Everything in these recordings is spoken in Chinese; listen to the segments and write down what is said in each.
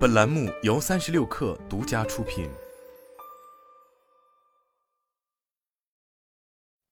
本栏目由三十六氪独家出品。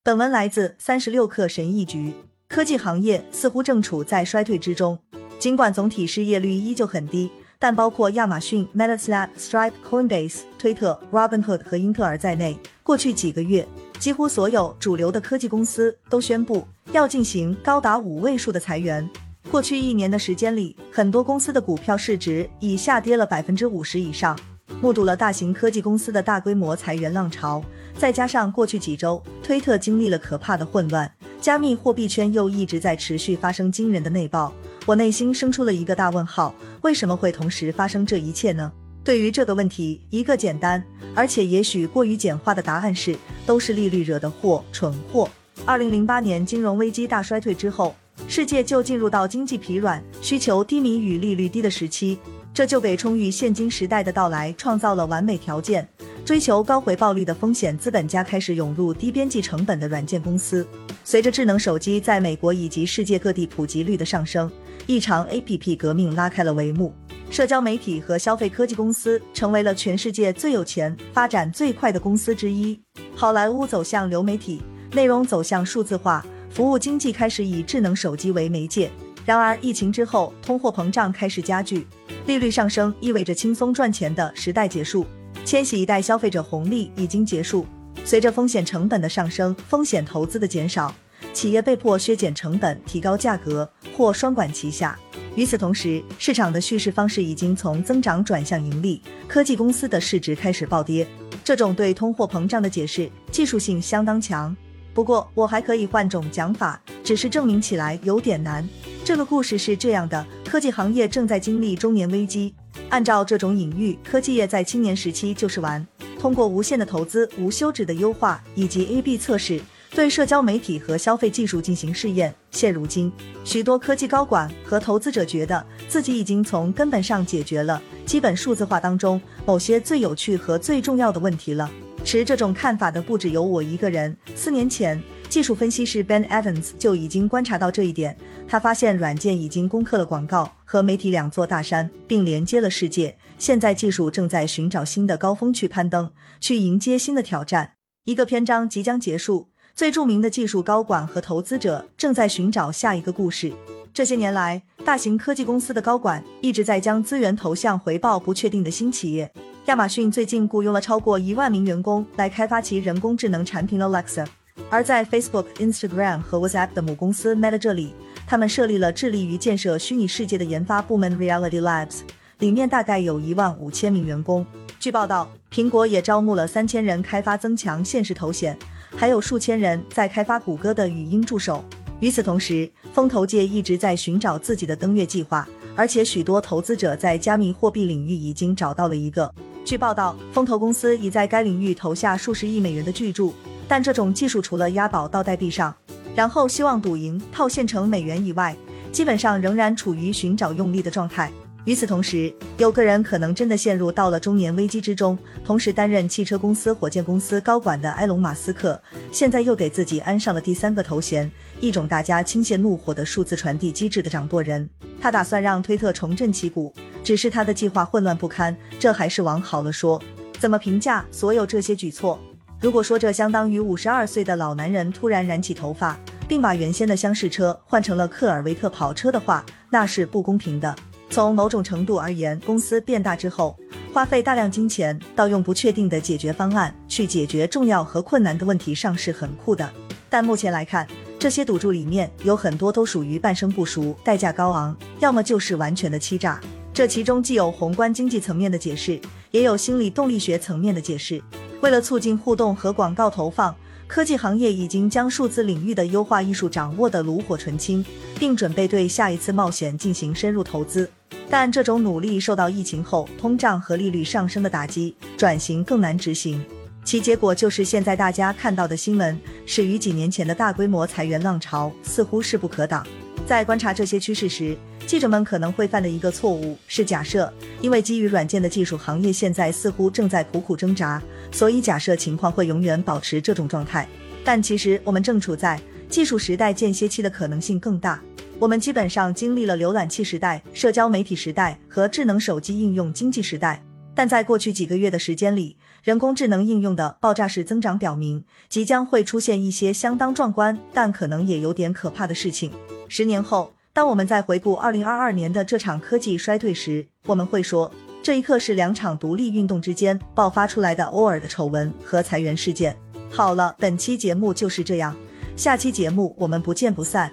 本文来自三十六氪神译局。科技行业似乎正处在衰退之中，尽管总体失业率依旧很低，但包括亚马逊、Meta、Snap、Stripe、Coinbase、推特、Robinhood 和英特尔在内，过去几个月，几乎所有主流的科技公司都宣布要进行高达五位数的裁员。过去一年的时间里，很多公司的股票市值已下跌了百分之五十以上，目睹了大型科技公司的大规模裁员浪潮。再加上过去几周，推特经历了可怕的混乱，加密货币圈又一直在持续发生惊人的内爆，我内心生出了一个大问号：为什么会同时发生这一切呢？对于这个问题，一个简单而且也许过于简化的答案是：都是利率惹的祸，蠢货。二零零八年金融危机大衰退之后。世界就进入到经济疲软、需求低迷与利率低的时期，这就给充裕现金时代的到来创造了完美条件。追求高回报率的风险资本家开始涌入低边际成本的软件公司。随着智能手机在美国以及世界各地普及率的上升，一场 APP 革命拉开了帷幕。社交媒体和消费科技公司成为了全世界最有钱、发展最快的公司之一。好莱坞走向流媒体，内容走向数字化。服务经济开始以智能手机为媒介，然而疫情之后，通货膨胀开始加剧，利率上升意味着轻松赚钱的时代结束，千禧一代消费者红利已经结束。随着风险成本的上升，风险投资的减少，企业被迫削减成本、提高价格或双管齐下。与此同时，市场的叙事方式已经从增长转向盈利，科技公司的市值开始暴跌。这种对通货膨胀的解释技术性相当强。不过我还可以换种讲法，只是证明起来有点难。这个故事是这样的：科技行业正在经历中年危机。按照这种隐喻，科技业在青年时期就是玩，通过无限的投资、无休止的优化以及 A/B 测试，对社交媒体和消费技术进行试验。现如今，许多科技高管和投资者觉得自己已经从根本上解决了基本数字化当中某些最有趣和最重要的问题了。持这种看法的不只有我一个人。四年前，技术分析师 Ben Evans 就已经观察到这一点。他发现软件已经攻克了广告和媒体两座大山，并连接了世界。现在技术正在寻找新的高峰去攀登，去迎接新的挑战。一个篇章即将结束，最著名的技术高管和投资者正在寻找下一个故事。这些年来，大型科技公司的高管一直在将资源投向回报不确定的新企业。亚马逊最近雇佣了超过一万名员工来开发其人工智能产品 Alexa，而在 Facebook、Instagram 和 WhatsApp 的母公司 Meta 这里，他们设立了致力于建设虚拟世界的研发部门 Reality Labs，里面大概有一万五千名员工。据报道，苹果也招募了三千人开发增强现实头显，还有数千人在开发谷歌的语音助手。与此同时，风投界一直在寻找自己的登月计划，而且许多投资者在加密货币领域已经找到了一个。据报道，风投公司已在该领域投下数十亿美元的巨注，但这种技术除了押宝到代币上，然后希望赌赢套现成美元以外，基本上仍然处于寻找用力的状态。与此同时，有个人可能真的陷入到了中年危机之中。同时担任汽车公司、火箭公司高管的埃隆·马斯克，现在又给自己安上了第三个头衔——一种大家倾泻怒火的数字传递机制的掌舵人。他打算让推特重振旗鼓。只是他的计划混乱不堪，这还是往好了说。怎么评价所有这些举措？如果说这相当于五十二岁的老男人突然染起头发，并把原先的厢式车换成了科尔维特跑车的话，那是不公平的。从某种程度而言，公司变大之后，花费大量金钱到用不确定的解决方案去解决重要和困难的问题上是很酷的。但目前来看，这些赌注里面有很多都属于半生不熟，代价高昂，要么就是完全的欺诈。这其中既有宏观经济层面的解释，也有心理动力学层面的解释。为了促进互动和广告投放，科技行业已经将数字领域的优化艺术掌握得炉火纯青，并准备对下一次冒险进行深入投资。但这种努力受到疫情后通胀和利率上升的打击，转型更难执行。其结果就是现在大家看到的新闻，始于几年前的大规模裁员浪潮，似乎势不可挡。在观察这些趋势时，记者们可能会犯的一个错误是假设，因为基于软件的技术行业现在似乎正在苦苦挣扎，所以假设情况会永远保持这种状态。但其实我们正处在技术时代间歇期的可能性更大。我们基本上经历了浏览器时代、社交媒体时代和智能手机应用经济时代，但在过去几个月的时间里，人工智能应用的爆炸式增长表明，即将会出现一些相当壮观，但可能也有点可怕的事情。十年后，当我们在回顾二零二二年的这场科技衰退时，我们会说，这一刻是两场独立运动之间爆发出来的偶尔的丑闻和裁员事件。好了，本期节目就是这样，下期节目我们不见不散。